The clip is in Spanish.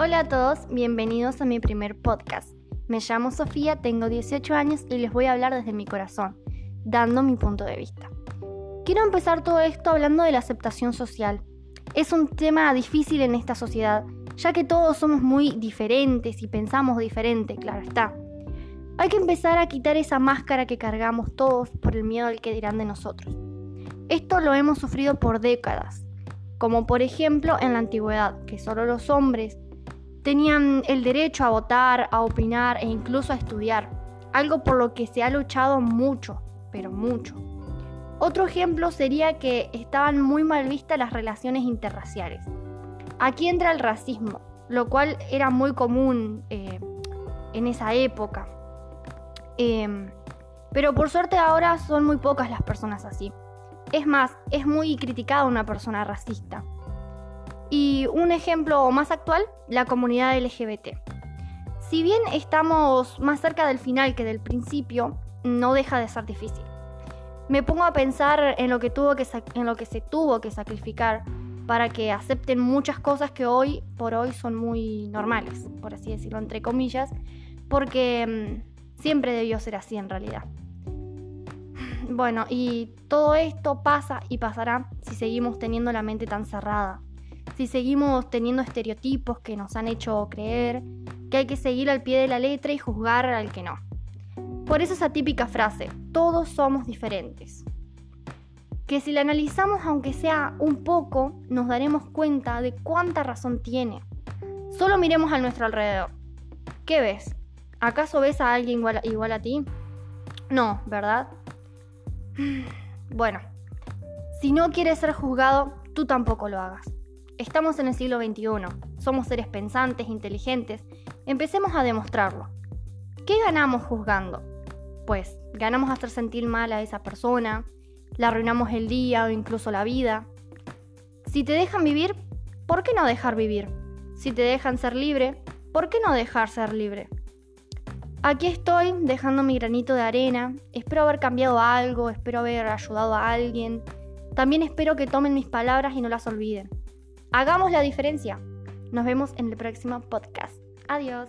Hola a todos, bienvenidos a mi primer podcast. Me llamo Sofía, tengo 18 años y les voy a hablar desde mi corazón, dando mi punto de vista. Quiero empezar todo esto hablando de la aceptación social. Es un tema difícil en esta sociedad, ya que todos somos muy diferentes y pensamos diferente, claro está. Hay que empezar a quitar esa máscara que cargamos todos por el miedo al que dirán de nosotros. Esto lo hemos sufrido por décadas, como por ejemplo en la antigüedad, que solo los hombres tenían el derecho a votar, a opinar e incluso a estudiar, algo por lo que se ha luchado mucho, pero mucho. Otro ejemplo sería que estaban muy mal vistas las relaciones interraciales. Aquí entra el racismo, lo cual era muy común eh, en esa época. Em, pero por suerte ahora son muy pocas las personas así. Es más, es muy criticada una persona racista. Y un ejemplo más actual, la comunidad LGBT. Si bien estamos más cerca del final que del principio, no deja de ser difícil. Me pongo a pensar en lo que, tuvo que en lo que se tuvo que sacrificar para que acepten muchas cosas que hoy por hoy son muy normales, por así decirlo, entre comillas, porque mm, siempre debió ser así en realidad. Bueno, y todo esto pasa y pasará si seguimos teniendo la mente tan cerrada, si seguimos teniendo estereotipos que nos han hecho creer que hay que seguir al pie de la letra y juzgar al que no. Por eso esa típica frase, todos somos diferentes. Que si la analizamos aunque sea un poco, nos daremos cuenta de cuánta razón tiene. Solo miremos a nuestro alrededor. ¿Qué ves? ¿Acaso ves a alguien igual, igual a ti? No, ¿verdad? Bueno, si no quieres ser juzgado, tú tampoco lo hagas. Estamos en el siglo XXI, somos seres pensantes, inteligentes, empecemos a demostrarlo. ¿Qué ganamos juzgando? Pues ganamos hacer sentir mal a esa persona, le arruinamos el día o incluso la vida. Si te dejan vivir, ¿por qué no dejar vivir? Si te dejan ser libre, ¿por qué no dejar ser libre? Aquí estoy dejando mi granito de arena, espero haber cambiado algo, espero haber ayudado a alguien. También espero que tomen mis palabras y no las olviden. Hagamos la diferencia. Nos vemos en el próximo podcast. Adiós.